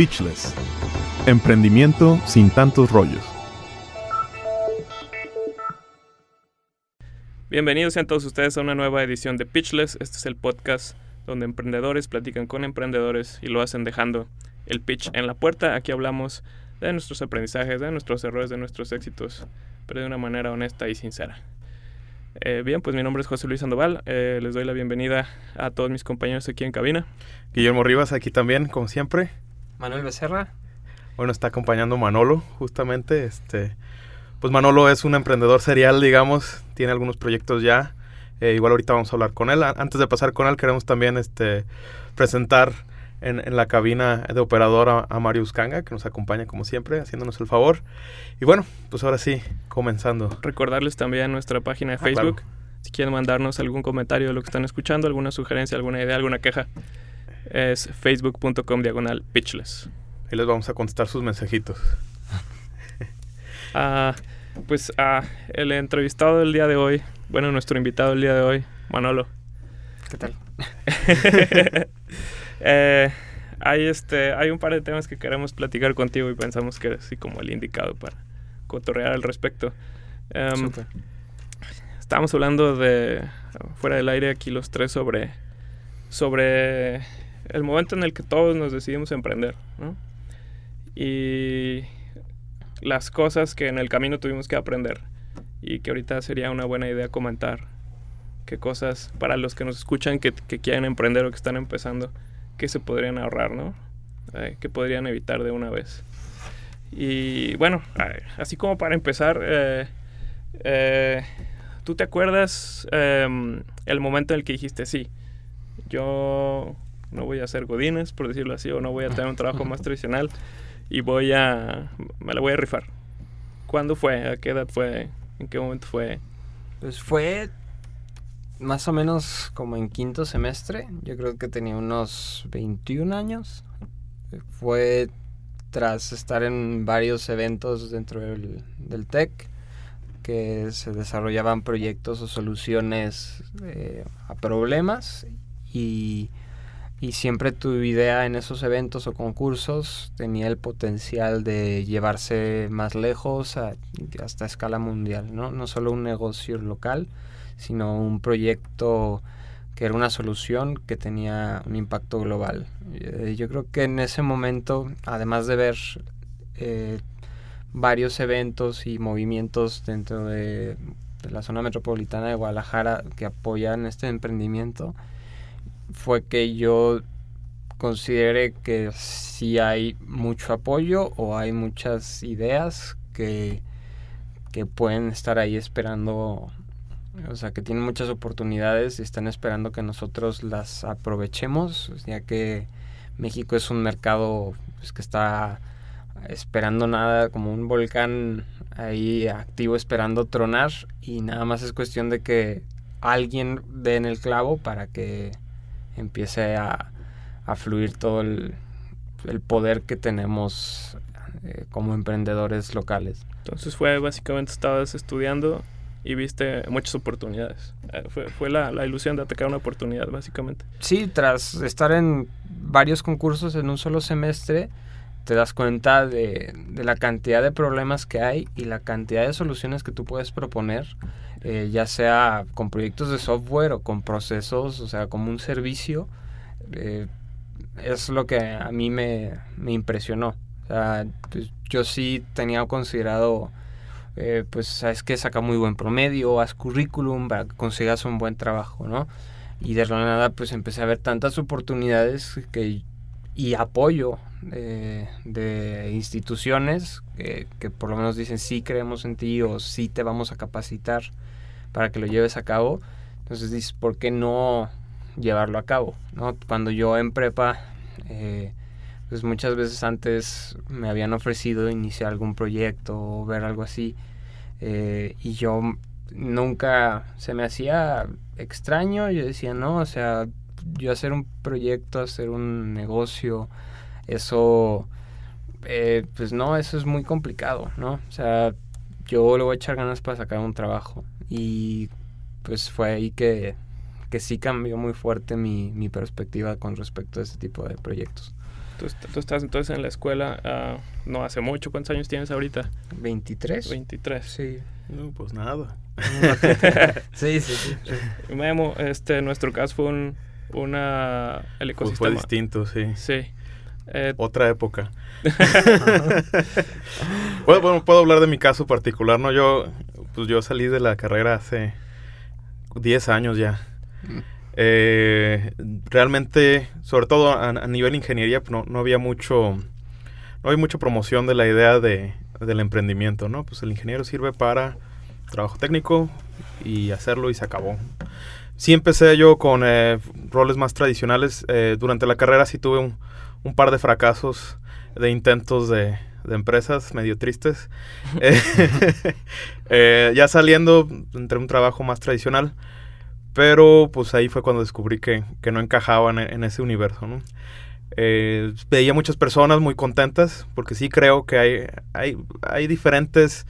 Pitchless. Emprendimiento sin tantos rollos. Bienvenidos sean todos ustedes a una nueva edición de Pitchless. Este es el podcast donde emprendedores platican con emprendedores y lo hacen dejando el pitch en la puerta. Aquí hablamos de nuestros aprendizajes, de nuestros errores, de nuestros éxitos, pero de una manera honesta y sincera. Eh, bien, pues mi nombre es José Luis Sandoval. Eh, les doy la bienvenida a todos mis compañeros aquí en cabina. Guillermo Rivas aquí también, como siempre. Manuel Becerra. Bueno, está acompañando Manolo, justamente. Este, pues Manolo es un emprendedor serial, digamos. Tiene algunos proyectos ya. Eh, igual ahorita vamos a hablar con él. Antes de pasar con él, queremos también este, presentar en, en, la cabina de operador a, a Mario Uscanga, que nos acompaña como siempre, haciéndonos el favor. Y bueno, pues ahora sí, comenzando. Recordarles también nuestra página de Facebook. Ah, claro. Si quieren mandarnos algún comentario de lo que están escuchando, alguna sugerencia, alguna idea, alguna queja, es facebook.com diagonal pitchless. Ahí les vamos a contestar sus mensajitos. uh, pues uh, el entrevistado del día de hoy, bueno, nuestro invitado del día de hoy, Manolo. ¿Qué tal? eh, hay, este, hay un par de temas que queremos platicar contigo y pensamos que eres así como el indicado para cotorrear al respecto. Um, estábamos hablando de, fuera del aire aquí los tres, sobre, sobre el momento en el que todos nos decidimos emprender, ¿no? Y las cosas que en el camino tuvimos que aprender y que ahorita sería una buena idea comentar qué cosas para los que nos escuchan que, que quieren emprender o que están empezando, qué se podrían ahorrar, ¿no? Eh, que podrían evitar de una vez. Y bueno, así como para empezar, eh, eh, ¿tú te acuerdas em, el momento en el que dijiste sí? Yo no voy a hacer godines, por decirlo así, o no voy a tener un trabajo más tradicional y voy a, me la voy a rifar. ¿Cuándo fue? ¿A qué edad fue? ¿En qué momento fue? Pues fue más o menos como en quinto semestre. Yo creo que tenía unos 21 años. Fue tras estar en varios eventos dentro del, del TEC que se desarrollaban proyectos o soluciones eh, a problemas y y siempre tu idea en esos eventos o concursos tenía el potencial de llevarse más lejos hasta escala mundial, ¿no? No solo un negocio local, sino un proyecto que era una solución que tenía un impacto global. Eh, yo creo que en ese momento, además de ver eh, varios eventos y movimientos dentro de, de la zona metropolitana de Guadalajara que apoyan este emprendimiento, fue que yo consideré que sí hay mucho apoyo o hay muchas ideas que, que pueden estar ahí esperando, o sea, que tienen muchas oportunidades y están esperando que nosotros las aprovechemos, ya que México es un mercado pues, que está esperando nada, como un volcán ahí activo esperando tronar y nada más es cuestión de que alguien dé en el clavo para que empiece a, a fluir todo el, el, poder que tenemos eh, como emprendedores locales. Entonces fue básicamente estabas estudiando y viste muchas oportunidades. Eh, fue, fue la, la, ilusión de atacar una oportunidad, básicamente. Sí, tras estar en varios concursos en un solo semestre, te das cuenta de, de la cantidad de problemas que hay y la cantidad de soluciones que tú puedes proponer eh, ya sea con proyectos de software o con procesos, o sea, como un servicio, eh, es lo que a mí me, me impresionó. O sea, pues, yo sí tenía considerado, eh, pues, sabes que saca muy buen promedio, haz currículum para que consigas un buen trabajo, ¿no? Y de la nada, pues empecé a ver tantas oportunidades que, y apoyo de, de instituciones que, que, por lo menos dicen sí creemos en ti o sí te vamos a capacitar para que lo lleves a cabo. Entonces dices, ¿por qué no llevarlo a cabo? ¿no? Cuando yo en prepa, eh, pues muchas veces antes me habían ofrecido iniciar algún proyecto o ver algo así. Eh, y yo nunca se me hacía extraño. Yo decía, no, o sea, yo hacer un proyecto, hacer un negocio, eso, eh, pues no, eso es muy complicado, ¿no? O sea, yo le voy a echar ganas para sacar un trabajo. Y pues fue ahí que, que sí cambió muy fuerte mi, mi perspectiva con respecto a este tipo de proyectos. Tú, tú estás entonces en la escuela ah, no hace mucho. ¿Cuántos años tienes ahorita? 23. 23. Sí. No, pues nada. sí, sí, sí. Memo, este, nuestro caso fue un, una, el ecosistema. fue distinto, sí. Sí. Eh, Otra época. Bueno, bueno, puedo hablar de mi caso particular, ¿no? Yo, pues yo salí de la carrera hace 10 años ya. Eh, realmente, sobre todo a, a nivel ingeniería, pues no, no había mucho, no había mucha promoción de la idea de, del emprendimiento, ¿no? Pues el ingeniero sirve para trabajo técnico y hacerlo y se acabó. Sí empecé yo con eh, roles más tradicionales. eh, durante la carrera sí tuve un, un par de fracasos de intentos de, de empresas medio tristes. Eh, ya saliendo, entré a un trabajo más tradicional, pero pues ahí fue cuando descubrí que, que no encajaba en, en ese universo, ¿no? Eh, veía muchas personas muy contentas, porque sí creo que hay, hay, hay diferentes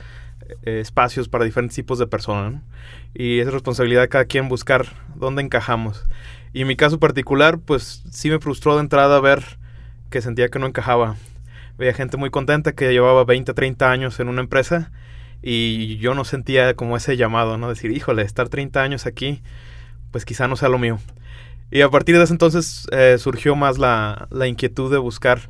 espacios para diferentes tipos de personas. Y es responsabilidad de cada quien buscar dónde encajamos. Y en mi caso particular, pues sí me frustró de entrada ver que sentía que no encajaba. Veía gente muy contenta que llevaba 20, 30 años en una empresa y yo no sentía como ese llamado, ¿no? Decir, híjole, estar 30 años aquí, pues quizá no sea lo mío. Y a partir de ese entonces eh, surgió más la, la, inquietud de buscar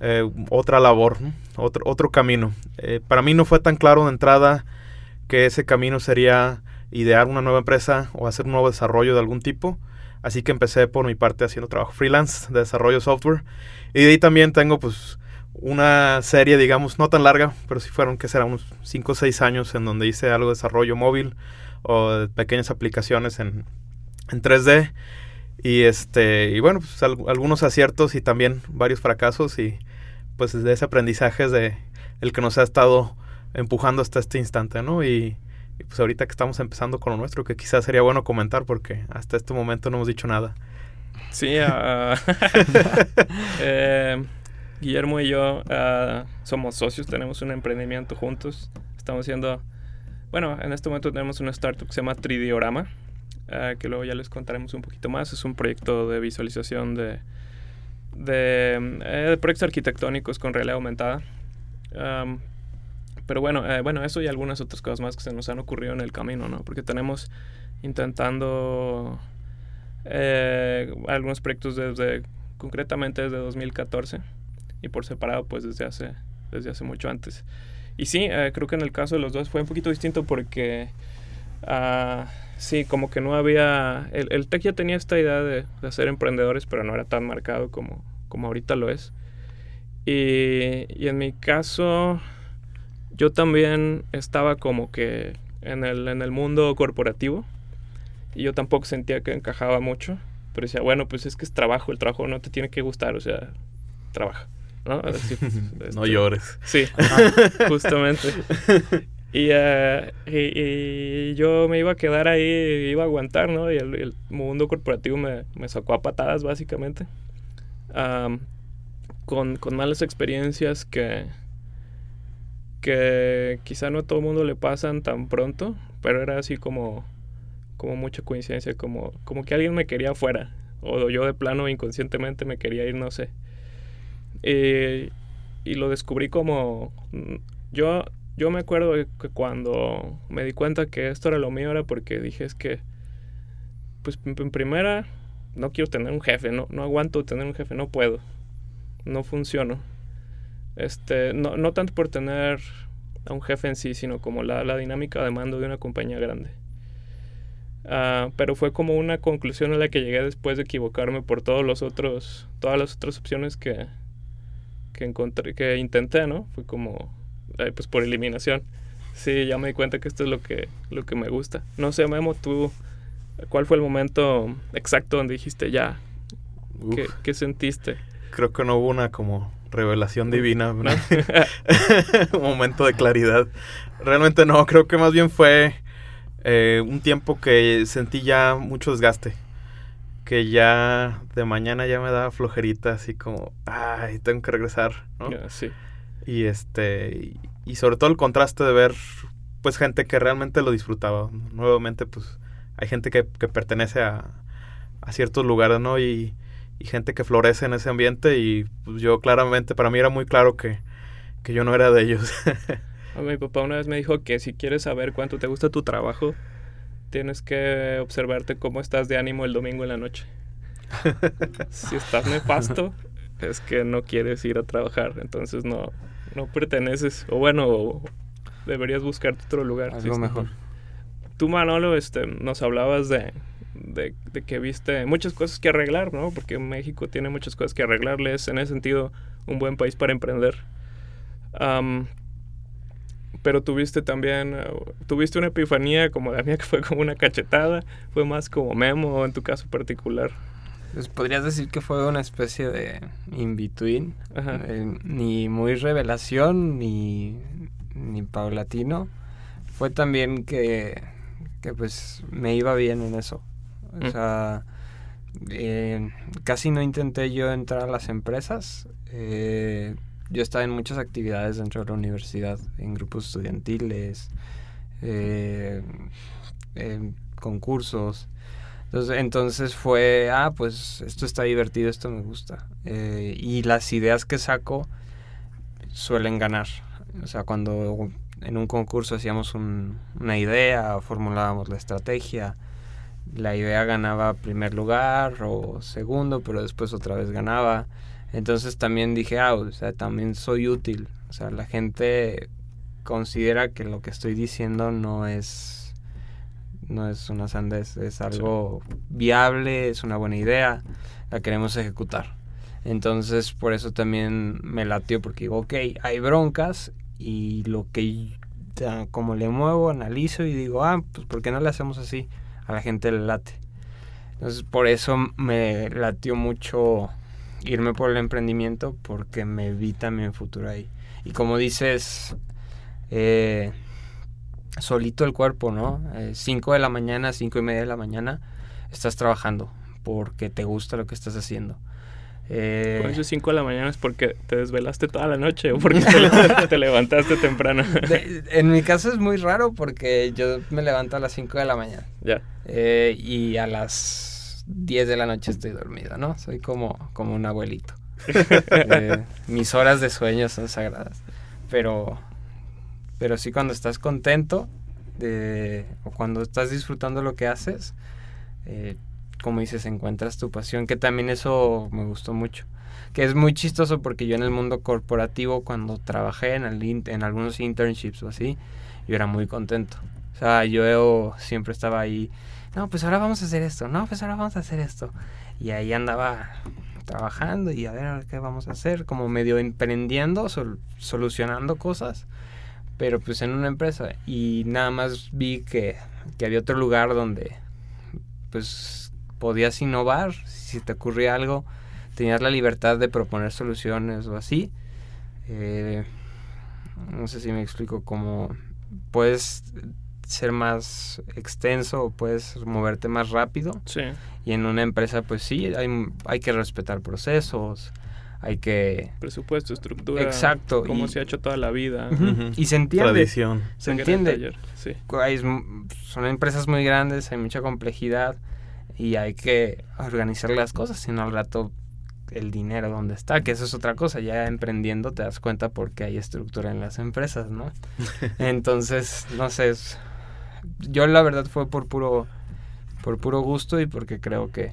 eh, otra labor, otro, otro camino. Eh, para mí no fue tan claro de entrada que ese camino sería idear una nueva empresa o hacer un nuevo desarrollo de algún tipo. Así que empecé por mi parte haciendo trabajo freelance de desarrollo software. Y de ahí también tengo pues una serie, digamos, no tan larga, pero sí fueron, que será unos 5 o 6 años en donde hice algo de desarrollo móvil o de pequeñas aplicaciones en, en 3D. Y este, y bueno, pues al, algunos aciertos y también varios fracasos. Y pues de ese aprendizaje es de el que nos ha estado empujando hasta este instante, ¿no? Y, y pues ahorita que estamos empezando con lo nuestro, que quizás sería bueno comentar porque hasta este momento no hemos dicho nada. Sí, uh, eh, Guillermo y yo uh, somos socios, tenemos un emprendimiento juntos. Estamos haciendo, bueno, en este momento tenemos una startup que se llama Tridiorama, uh, que luego ya les contaremos un poquito más. Es un proyecto de visualización de, de, eh, de proyectos arquitectónicos con realidad aumentada. Um, pero bueno, eh, bueno, eso y algunas otras cosas más que se nos han ocurrido en el camino, ¿no? Porque tenemos intentando eh, algunos proyectos desde, concretamente desde 2014 y por separado pues desde hace, desde hace mucho antes. Y sí, eh, creo que en el caso de los dos fue un poquito distinto porque uh, sí, como que no había, el, el tech ya tenía esta idea de, de, ser emprendedores, pero no era tan marcado como, como ahorita lo es. Y, y en mi caso, yo también estaba como que en el, en el mundo corporativo y yo tampoco sentía que encajaba mucho, pero decía, bueno, pues es que es trabajo, el trabajo no te tiene que gustar, o sea, trabaja, ¿no? Este, no llores. Sí, justamente. Y, uh, y, y, yo me iba a quedar ahí, iba a aguantar, ¿no? Y el, el mundo corporativo me, me, sacó a patadas, básicamente. Con, con malas experiencias que, que quizá no a todo el mundo le pasan tan pronto, pero era así como, como mucha coincidencia, como, como que alguien me quería afuera, o yo de plano inconscientemente me quería ir, no sé. Y, y lo descubrí como... Yo, yo me acuerdo que cuando me di cuenta que esto era lo mío era porque dije es que, pues en primera, no quiero tener un jefe, no, no aguanto tener un jefe, no puedo, no funciono. Este, no, no tanto por tener a un jefe en sí, sino como la, la dinámica de mando de una compañía grande. Uh, pero fue como una conclusión a la que llegué después de equivocarme por todos los otros, todas las otras opciones que, que encontré, que intenté, ¿no? Fue como, pues por eliminación. Sí, ya me di cuenta que esto es lo que, lo que me gusta. No sé, Memo, tú, ¿cuál fue el momento exacto donde dijiste ya? ¿Qué, ¿Qué, sentiste? Creo que no hubo una como revelación divina, ¿no? un momento de claridad. Realmente no, creo que más bien fue eh, un tiempo que sentí ya mucho desgaste. Que ya de mañana ya me daba flojerita, así como, ay, tengo que regresar, ¿no? Yeah, sí. Y este, y, sobre todo el contraste de ver, pues, gente que realmente lo disfrutaba. Nuevamente, pues, hay gente que, que pertenece a, a, ciertos lugares, ¿no? Y, y gente que florece en ese ambiente y pues, yo claramente, para mí era muy claro que, que yo no era de ellos. mi papá una vez me dijo que si quieres saber cuánto te gusta tu trabajo, tienes que observarte cómo estás de ánimo el domingo en la noche. si estás nefasto, es que no quieres ir a trabajar, entonces no, no perteneces, o bueno, deberías buscarte otro lugar. Algo mejor. Tú, Manolo, este, nos hablabas de, de, que viste muchas cosas que arreglar, ¿no? Porque México tiene muchas cosas que arreglarle, es en ese sentido un buen país para emprender. pero tuviste también, uh, tuviste una epifanía como la mía que fue como una cachetada, fue más como memo en tu caso particular. Pues podrías decir que fue una especie de in-between, eh, ni muy revelación ni, ni paulatino. Fue también que, que pues me iba bien en eso. O mm. sea, eh, casi no intenté yo entrar a las empresas. Eh, yo estaba en muchas actividades dentro de la universidad, en grupos estudiantiles, en concursos. Entonces, entonces fue, ah, pues esto está divertido, esto me gusta. Eh, y las ideas que saco suelen ganar. O sea, cuando en un concurso hacíamos una idea, formulábamos la estrategia, la idea ganaba primer lugar o segundo, pero después otra vez ganaba. Entonces también dije, ah, o sea, también soy útil. O sea, la gente considera que lo que estoy diciendo no es no es una sandez, es algo viable, es una buena idea, la queremos ejecutar. Entonces, por eso también me latió, porque digo, ok, hay broncas y lo que, como le muevo, analizo y digo, ah, pues ¿por qué no le hacemos así? A la gente le late. Entonces, por eso me latió mucho irme por el emprendimiento, porque me vi también futuro ahí. Y como dices, eh, solito el cuerpo, ¿no? 5 eh, de la mañana, cinco y media de la mañana, estás trabajando porque te gusta lo que estás haciendo. Eh, Por eso 5 de la mañana es porque te desvelaste toda la noche o porque te, levantaste temprano. en mi caso es muy raro porque yo me levanto a las 5 de la mañana. Ya. Eh, y a las 10 de la noche estoy dormido, ¿no? Soy como, como un abuelito. Eh, mis horas de sueño son sagradas. Pero pero sí cuando estás contento de, o cuando estás disfrutando lo que haces, eh, como dices, encuentras tu pasión, que también eso me gustó mucho. Que es muy chistoso porque yo en el mundo corporativo, cuando trabajé en, el, en algunos internships o así, yo era muy contento. O sea, yo siempre estaba ahí, no, pues ahora vamos a hacer esto, no, pues ahora vamos a hacer esto. Y ahí andaba trabajando y a ver qué vamos a hacer, como medio emprendiendo, solucionando cosas pero pues en una empresa y nada más vi que, había otro lugar donde pues podías innovar, si te ocurría algo, tenías la libertad de proponer soluciones o así. Eh, no sé si me explico, como puedes ser más extenso o puedes moverte más rápido. Sí. Y en una empresa, pues sí, hay, hay que respetar procesos, hay que... Presupuesto, estructura. Exacto. Como se ha hecho toda la vida. Y se entiende. Tradición. Se entiende. son empresas muy grandes, hay mucha complejidad y hay que organizar las cosas, sino al rato el dinero donde está, que eso es otra cosa, ya emprendiendo te das cuenta porque hay estructura en las empresas, ¿no? Entonces, no sé, yo la verdad fue por puro por puro gusto y porque creo que,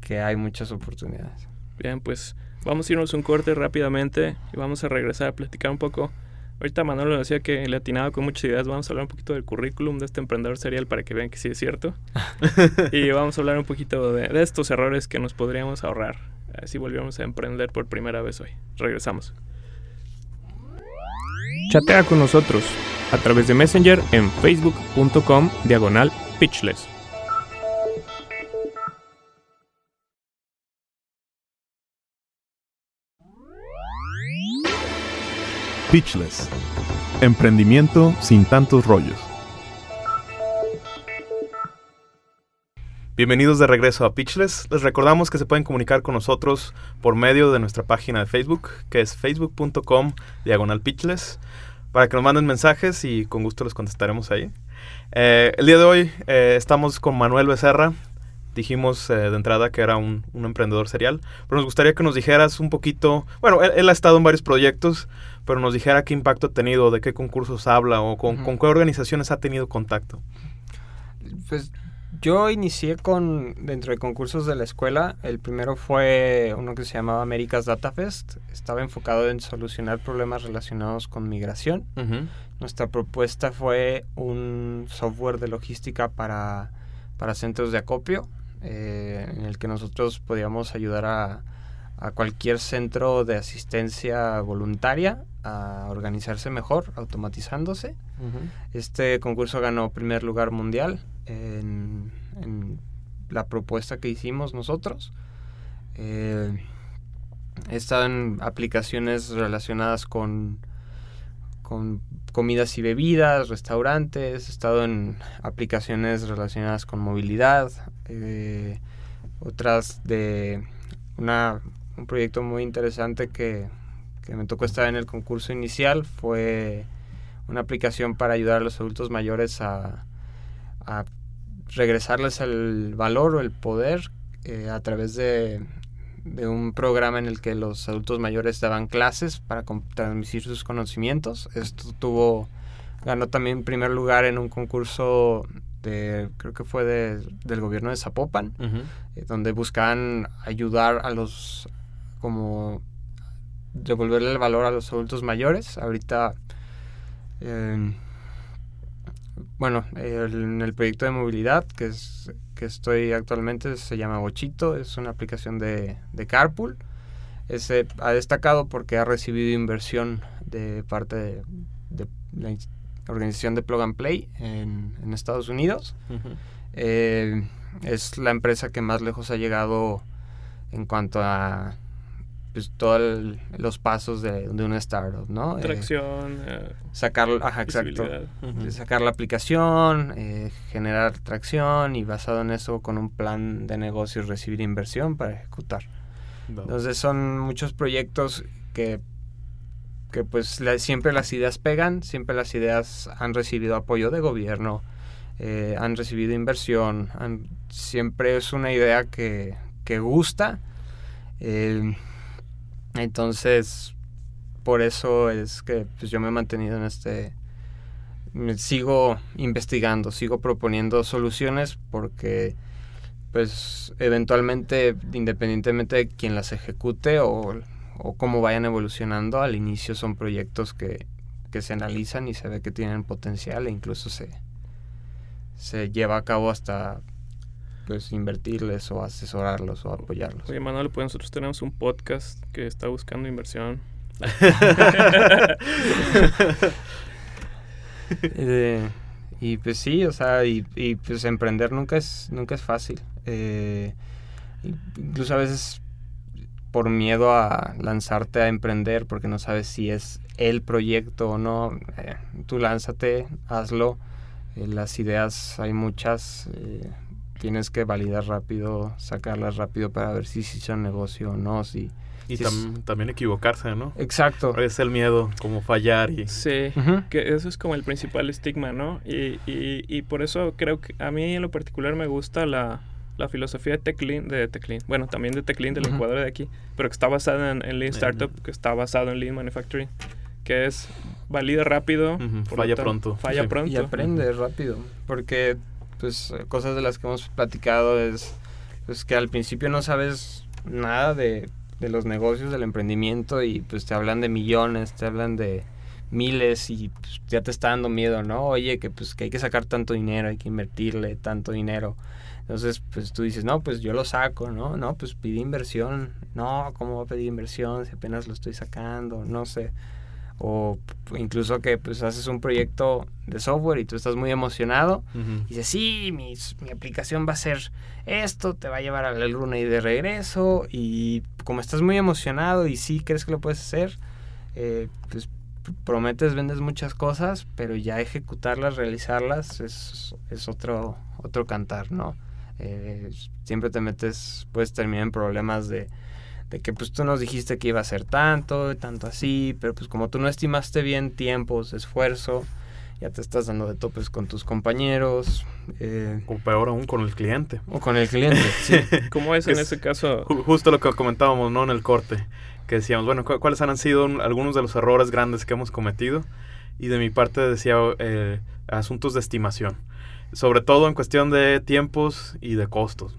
que hay muchas oportunidades. Bien, pues Vamos a irnos un corte rápidamente y vamos a regresar a platicar un poco. Ahorita Manolo decía que le atinaba con muchas ideas. Vamos a hablar un poquito del currículum de este emprendedor serial para que vean que sí es cierto. y vamos a hablar un poquito de, estos errores que nos podríamos ahorrar si volviéramos a emprender por primera vez hoy. Regresamos. Chatea con nosotros a través de Messenger en facebook.com diagonal pitchless. Pitchless. Emprendimiento sin tantos rollos. Bienvenidos de regreso a Pitchless. Les recordamos que se pueden comunicar con nosotros por medio de nuestra página de Facebook, que es facebook.com diagonal Pitchless, para que nos manden mensajes y con gusto les contestaremos ahí. Eh, el día de hoy eh, estamos con Manuel Becerra, dijimos eh, de entrada que era un, emprendedor serial, pero nos gustaría que nos dijeras un poquito, bueno, él, ha estado en varios proyectos, pero nos dijera qué impacto ha tenido, de qué concursos habla o con, con qué organizaciones ha tenido contacto. Pues yo inicié con dentro de concursos de la escuela. El primero fue uno que se llamaba Américas Data Fest. Estaba enfocado en solucionar problemas relacionados con migración. Nuestra propuesta fue un software de logística para, para centros de acopio, eh, en el que nosotros podíamos ayudar a, a cualquier centro de asistencia voluntaria a organizarse mejor, automatizándose. Este concurso ganó primer lugar mundial en, la propuesta que hicimos nosotros. Eh, he estado en aplicaciones relacionadas con, con comidas y bebidas, restaurantes, he estado en aplicaciones relacionadas con movilidad, eh, otras de una, un proyecto muy interesante que, que me tocó estar en el concurso inicial fue una aplicación para ayudar a los adultos mayores a, a regresarles el valor o el poder eh, a través de, un programa en el que los adultos mayores daban clases para transmitir sus conocimientos. Esto tuvo, ganó también primer lugar en un concurso de, creo que fue del gobierno de Zapopan, eh, donde buscaban ayudar a los, como devolverle el valor a los adultos mayores. Ahorita... Eh, bueno, en el proyecto de movilidad que, es, que estoy actualmente se llama Bochito, es una aplicación de, de Carpool. Ese ha destacado porque ha recibido inversión de parte de, la organización de Plug and Play en, Estados Unidos. Eh, es la empresa que más lejos ha llegado en cuanto a pues, todos los pasos de, de, una startup, ¿no? Eh, tracción. Eh, sacar, ajá, exacto. Sacar la aplicación, eh, generar tracción y basado en eso con un plan de negocio recibir inversión para ejecutar. Entonces son muchos proyectos que, que pues siempre las ideas pegan, siempre las ideas han recibido apoyo de gobierno, han recibido inversión, siempre es una idea que, que gusta. Entonces, por eso es que pues, yo me he mantenido en este... Me sigo investigando, sigo proponiendo soluciones porque pues eventualmente, independientemente de quién las ejecute o, o cómo vayan evolucionando, al inicio son proyectos que, que, se analizan y se ve que tienen potencial e incluso se, se lleva a cabo hasta pues invertirles o asesorarlos o apoyarlos. Oye, Manuel, pues nosotros tenemos un podcast que está buscando inversión. Eh, y pues sí, o sea, y, pues emprender nunca es, nunca es fácil. Eh, incluso a veces por miedo a lanzarte a emprender porque no sabes si es el proyecto o no, eh, tú lánzate, hazlo. las ideas hay muchas tienes que validar rápido, sacarlas rápido para ver si, si son negocio o no, si... Y también equivocarse, ¿no? Exacto. Es el miedo, como fallar y... Sí, que eso es como el principal estigma, ¿no? Y, y, y, por eso creo que a mí en lo particular me gusta la, la filosofía de Techlean, de Techlean, bueno, también de Techlean del uh de aquí, pero que está basada en, Lean Startup, que está basado en Lean Manufacturing, que es valida rápido, falla pronto. Falla pronto. Y aprende rápido, porque pues cosas de las que hemos platicado es pues que al principio no sabes nada de, los negocios, del emprendimiento y pues te hablan de millones, te hablan de miles y pues, ya te está dando miedo, ¿no? Oye, que pues que hay que sacar tanto dinero, hay que invertirle tanto dinero. Entonces, pues tú dices, no, pues yo lo saco, ¿no? No, pues pide inversión. No, ¿cómo va a pedir inversión si apenas lo estoy sacando? No sé o incluso que pues haces un proyecto de software y tú estás muy emocionado y dices, sí, mi, mi, aplicación va a ser esto, te va a llevar al luna y de regreso y como estás muy emocionado y sí crees que lo puedes hacer, eh, pues prometes, vendes muchas cosas, pero ya ejecutarlas, realizarlas es, es otro, otro cantar, ¿no? Eh, siempre te metes, puedes terminar en problemas de de que pues tú nos dijiste que iba a ser tanto, tanto así, pero pues como tú no estimaste bien tiempos, esfuerzo ya te estás dando de topes con tus compañeros. Eh, o peor aún con el cliente. O con el cliente, sí. ¿Cómo es en ese caso? Justo lo que comentábamos, ¿no? En el corte, que decíamos, bueno, ¿cuáles han sido algunos de los errores grandes que hemos cometido? Y de mi parte decía eh, asuntos de estimación, sobre todo en cuestión de tiempos y de costos.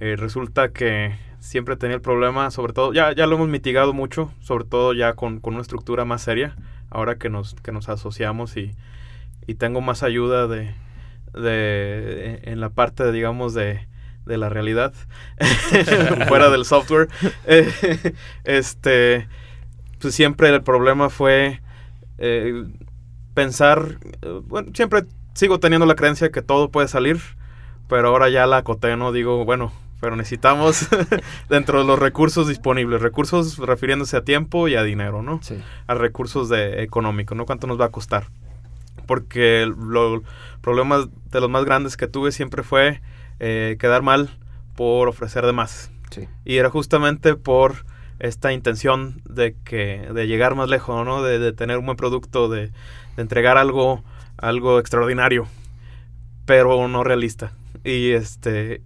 Eh, resulta que siempre tenía el problema, sobre todo, ya, ya lo hemos mitigado mucho, sobre todo ya con, con una estructura más seria, ahora que nos, que nos asociamos y, y tengo más ayuda de, de, en la parte, digamos, de, de la realidad, fuera del software. este, pues siempre el problema fue eh, pensar, bueno, siempre sigo teniendo la creencia que todo puede salir, pero ahora ya la acoté, ¿no? Digo, bueno, pero necesitamos dentro de los recursos disponibles, recursos refiriéndose a tiempo y a dinero, ¿no? Sí. A recursos de económicos, ¿no? ¿Cuánto nos va a costar? Porque los problemas de los más grandes que tuve siempre fue eh, quedar mal por ofrecer de más. Sí. Y era justamente por esta intención de que de llegar más lejos, ¿no? De, de tener un buen producto, de, de entregar algo algo extraordinario, pero no realista. Y este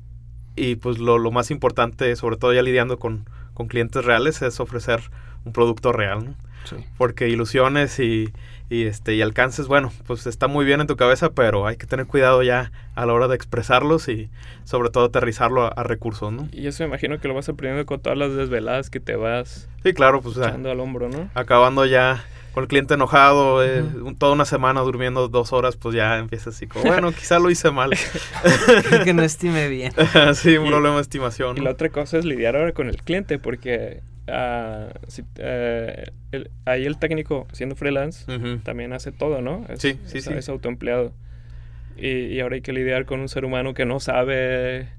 y pues lo, lo, más importante, sobre todo ya lidiando con, con, clientes reales, es ofrecer un producto real, ¿no? Sí. Porque ilusiones y, y, este, y alcances, bueno, pues está muy bien en tu cabeza, pero hay que tener cuidado ya a la hora de expresarlos y sobre todo aterrizarlo a, recursos, ¿no? Y eso me imagino que lo vas aprendiendo con todas las desveladas que te vas sí, claro, pues, echando al hombro, ¿no? Acabando ya con el cliente enojado, eh, toda una semana durmiendo dos horas, pues ya empieza así como, bueno, quizá lo hice mal. que no estime bien. sí, un problema de estimación. Y la otra cosa es lidiar ahora con el cliente, porque uh, si, uh, el, ahí el técnico, siendo freelance, también hace todo, ¿no? Es, sí, sí, es, sí. Es autoempleado. Y, y, ahora hay que lidiar con un ser humano que no sabe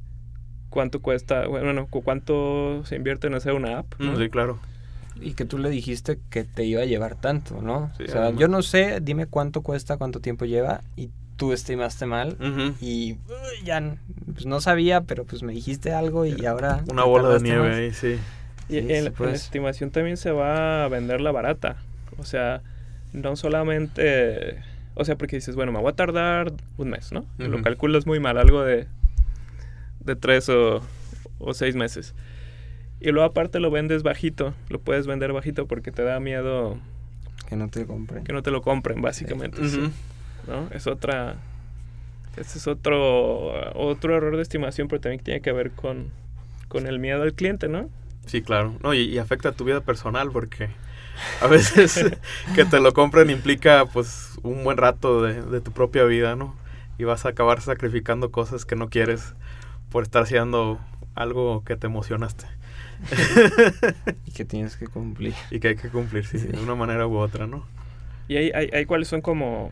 cuánto cuesta, bueno, cuánto se invierte en hacer una app. ¿no? Sí, claro y que tú le dijiste que te iba a llevar tanto, ¿no? Sí, o sea, además. yo no sé, dime cuánto cuesta, cuánto tiempo lleva y tú estimaste mal uh -huh. y uh, ya pues, no sabía, pero pues me dijiste algo y ahora... Una bola de nieve ahí, sí. Y sí, en, sí, pues. en, estimación también se va a vender la barata. O sea, no solamente... O sea, porque dices, bueno, me voy a tardar un mes, ¿no? Uh -huh. Lo calculas muy mal, algo de, de tres o, o seis meses. Y luego aparte lo vendes bajito, lo puedes vender bajito porque te da miedo que no te compren. Que no te lo compren, básicamente. Sí. Uh -huh. ¿No? Es otra ese es otro otro error de estimación, pero también tiene que ver con, con el miedo al cliente, ¿no? Sí, claro. No, y, y afecta a tu vida personal porque a veces que te lo compren implica pues un buen rato de, de tu propia vida, ¿no? Y vas a acabar sacrificando cosas que no quieres por estar haciendo algo que te emocionaste. y que tienes que cumplir. Y que hay que cumplir, sí, sí. de una manera u otra, ¿no? Y ahí, ahí, ahí, cuáles son como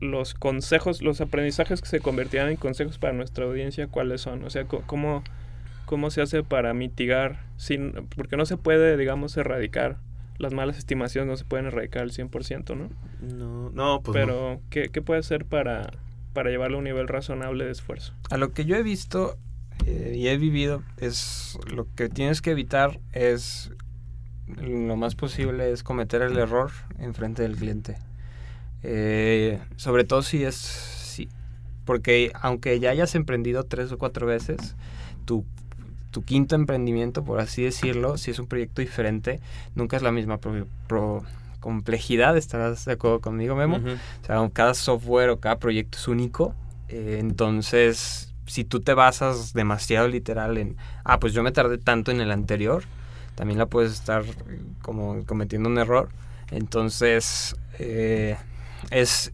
los consejos, los aprendizajes que se convertirán en consejos para nuestra audiencia, ¿cuáles son? O sea, ¿cómo, cómo se hace para mitigar? Sin, porque no se puede, digamos, erradicar. Las malas estimaciones no se pueden erradicar al 100%, ¿no? No, no, pues Pero, no. ¿qué, ¿qué puede hacer para, para llevarlo a un nivel razonable de esfuerzo? A lo que yo he visto eh, y he vivido es lo que tienes que evitar es lo más posible es cometer el error en frente del cliente eh, sobre todo si es si, porque aunque ya hayas emprendido tres o cuatro veces tu, tu quinto emprendimiento por así decirlo si es un proyecto diferente nunca es la misma pro, pro, complejidad estarás de acuerdo conmigo Memo uh -huh. o sea cada software o cada proyecto es único eh, entonces si tú te basas demasiado literal en, ah, pues yo me tardé tanto en el anterior, también la puedes estar como cometiendo un error. Entonces, eh, es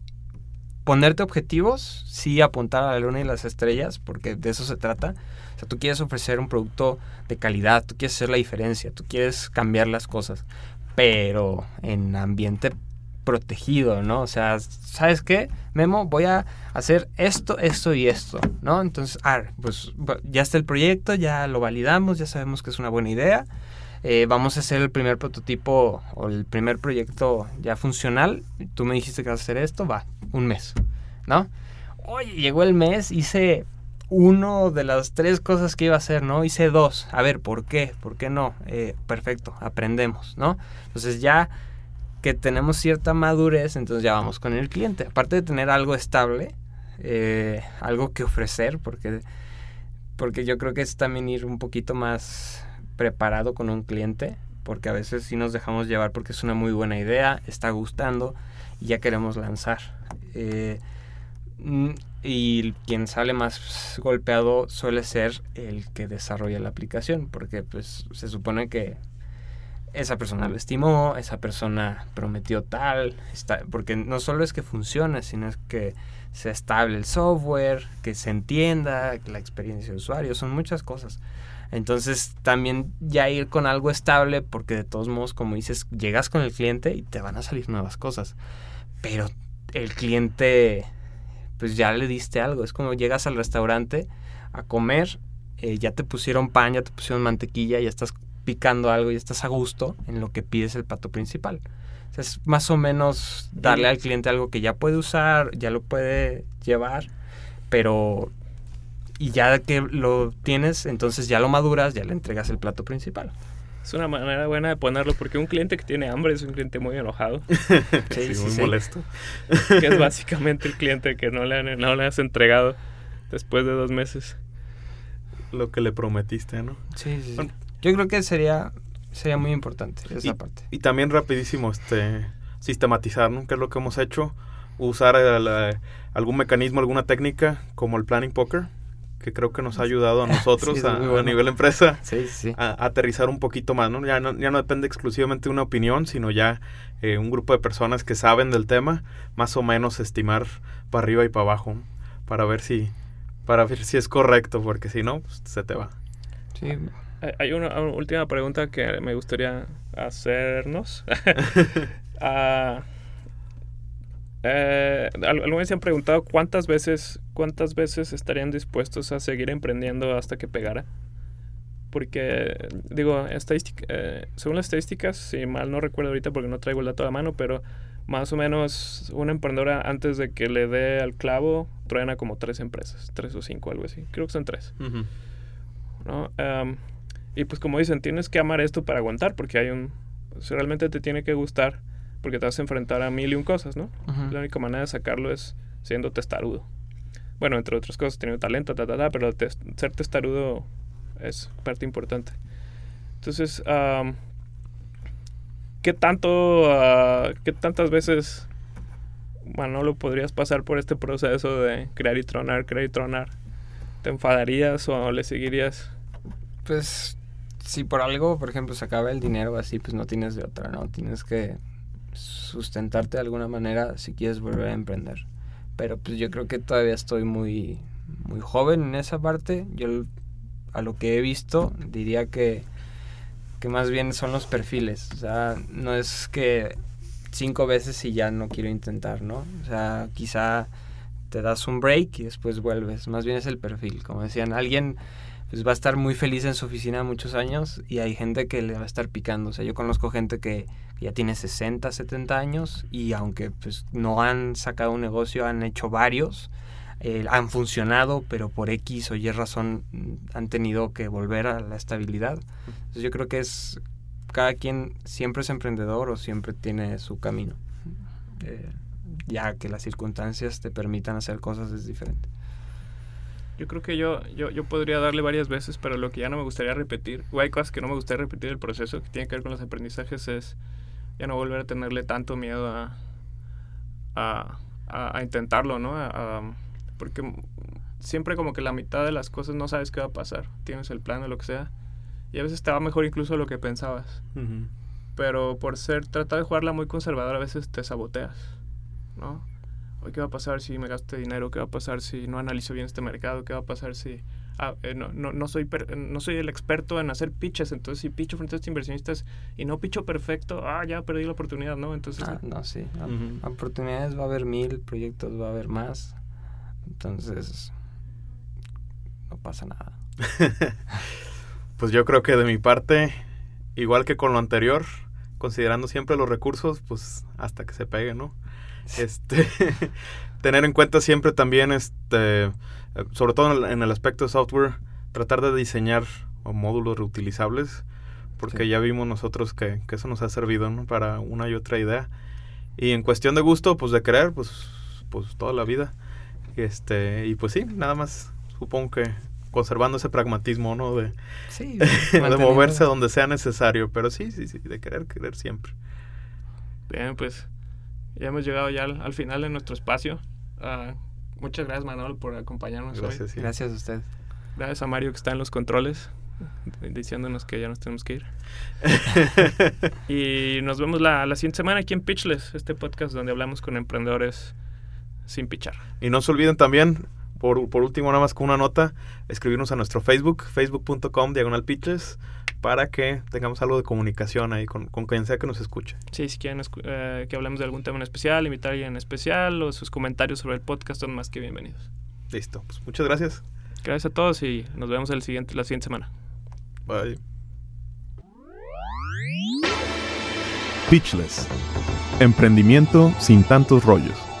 ponerte objetivos, sí apuntar a la luna y las estrellas, porque de eso se trata. O sea, tú quieres ofrecer un producto de calidad, tú quieres hacer la diferencia, tú quieres cambiar las cosas, pero en ambiente protegido, ¿no? O sea, ¿sabes qué? Memo, voy a hacer esto, esto y esto, ¿no? Entonces, ah, pues ya está el proyecto, ya lo validamos, ya sabemos que es una buena idea. Eh, vamos a hacer el primer prototipo o el primer proyecto ya funcional. Tú me dijiste que vas a hacer esto, va, un mes, ¿no? Oye, llegó el mes, hice uno de las tres cosas que iba a hacer, ¿no? Hice dos. A ver, ¿por qué? ¿Por qué no? Eh, perfecto, aprendemos, ¿no? Entonces ya que tenemos cierta madurez, entonces ya vamos con el cliente. Aparte de tener algo estable, eh, algo que ofrecer, porque, porque yo creo que es también ir un poquito más preparado con un cliente, porque a veces sí nos dejamos llevar porque es una muy buena idea, está gustando y ya queremos lanzar. Eh, mm, y quien sale más golpeado suele ser el que desarrolla la aplicación, porque pues se supone que esa persona lo estimó, esa persona prometió tal, está, porque no solo es que funcione, sino es que sea estable el software, que se entienda, la experiencia de usuario, son muchas cosas. Entonces también ya ir con algo estable, porque de todos modos, como dices, llegas con el cliente y te van a salir nuevas cosas. Pero el cliente pues ya le diste algo. Es como llegas al restaurante a comer, eh, ya te pusieron pan, ya te pusieron mantequilla, ya estás picando algo y estás a gusto en lo que pides el plato principal. es más o menos darle al cliente algo que ya puede usar, ya lo puede llevar, pero y ya que lo tienes, entonces ya lo maduras, ya le entregas el plato principal. Es una manera buena de ponerlo porque un cliente que tiene hambre es un cliente muy enojado. sí, muy molesto. que es básicamente el cliente que no le, no le has entregado después de dos meses. Lo que le prometiste, ¿no? Sí, sí. Yo creo que sería, sería muy importante esa parte. Y también rapidísimo, este, sistematizar, ¿no? Que es lo que hemos hecho. Usar algún mecanismo, alguna técnica como el planning poker que creo que nos ha ayudado a nosotros a, nivel empresa a, aterrizar un poquito más, ¿no? Ya, ¿no? ya no depende exclusivamente de una opinión, sino ya eh, un grupo de personas que saben del tema, más o menos estimar para arriba y para abajo, para ver si, para ver si es correcto, porque si no, pues, se te va. Sí. Hay una, última pregunta que me gustaría hacernos. uh, Eh, algunos se han preguntado cuántas veces, cuántas veces estarían dispuestos a seguir emprendiendo hasta que pegara. Porque, digo, estadística, eh, según las estadísticas, si mal no recuerdo ahorita porque no traigo el dato a la mano, pero más o menos una emprendedora antes de que le dé al clavo, truena como tres empresas, tres o cinco, algo así. Creo que son tres. ¿No? Y pues como dicen, tienes que amar esto para aguantar porque hay un... Si realmente te tiene que gustar porque te vas a enfrentar a mil y un cosas, ¿no? La única manera de sacarlo es siendo testarudo. Bueno, entre otras cosas, teniendo talento, ta, ta, ta, pero ser testarudo es parte importante. Entonces, ¿qué tanto, uh, qué tantas veces, Manolo, podrías pasar por este proceso de crear y tronar, crear y tronar? ¿Te enfadarías o le seguirías? Pues, si por algo, por ejemplo, se acaba el dinero así, pues no tienes de otra, ¿no? Tienes que sustentarte de alguna manera si quieres volver a emprender. Pero pues yo creo que todavía estoy muy, muy joven en esa parte. Yo a lo que he visto diría que, que más bien son los perfiles. O sea, no es que cinco veces y ya no quiero intentar, ¿no? O sea, quizá te das un break y después vuelves. Más bien es el perfil. Como decían, alguien pues va a estar muy feliz en su oficina muchos años y hay gente que le va a estar picando. O sea, yo conozco gente que ya tiene 60, 70 años y aunque pues no han sacado un negocio, han hecho varios, eh, han funcionado, pero por X o Y razón mm, han tenido que volver a la estabilidad. Entonces yo creo que es, cada quien siempre es emprendedor o siempre tiene su camino. Eh, ya que las circunstancias te permitan hacer cosas es diferente. Yo creo que yo, yo, yo podría darle varias veces, pero lo que ya no me gustaría repetir, o hay cosas que no me gustaría repetir el proceso, que tiene que ver con los aprendizajes, es ya no volver a tenerle tanto miedo a, a, intentarlo, ¿no? porque siempre como que la mitad de las cosas no sabes qué va a pasar. Tienes el plan o lo que sea. Y a veces te va mejor incluso lo que pensabas. Pero por ser, tratar de jugarla muy conservadora, a veces te saboteas, ¿no? ¿Qué va a pasar si me gasto dinero? ¿Qué va a pasar si no analizo bien este mercado? ¿Qué va a pasar si ah, eh, no, no, no, soy no soy el experto en hacer pitches? Entonces, si picho frente a estos inversionistas y no picho perfecto, ah, ya perdí la oportunidad, ¿no? Entonces... Ah, no, sí. Oportunidades va a haber mil, proyectos va a haber más. Entonces, no pasa nada. pues yo creo que de mi parte, igual que con lo anterior, considerando siempre los recursos, pues hasta que se pegue, ¿no? Este, tener en cuenta siempre también, este, sobre todo en el, aspecto de software, tratar de diseñar módulos reutilizables, porque ya vimos nosotros que, que, eso nos ha servido ¿no? para una y otra idea. Y en cuestión de gusto, pues de querer, pues, pues toda la vida. Este, y pues sí, nada más supongo que conservando ese pragmatismo, ¿no? De, sí, de moverse donde sea necesario, pero sí, sí, sí, de querer, querer siempre. Bien, pues ya hemos llegado ya al, final de nuestro espacio. Uh, muchas gracias, Manuel, por acompañarnos gracias, hoy. Sí. Gracias a usted. Gracias a Mario que está en los controles, diciéndonos que ya nos tenemos que ir. y nos vemos la, la siguiente semana aquí en Pitchless, este podcast donde hablamos con emprendedores sin pichar. Y no se olviden también, por, por último, nada más con una nota, escribirnos a nuestro Facebook, facebook.com, diagonal pitches, para que tengamos algo de comunicación ahí con, con quien sea que nos escuche. Sí, si quieren eh, que hablemos de algún tema en especial, invitar a alguien en especial o sus comentarios sobre el podcast son más que bienvenidos. Listo, pues muchas gracias. Gracias a todos y nos vemos el siguiente, la siguiente semana. Bye. Pitchless. Emprendimiento sin tantos rollos.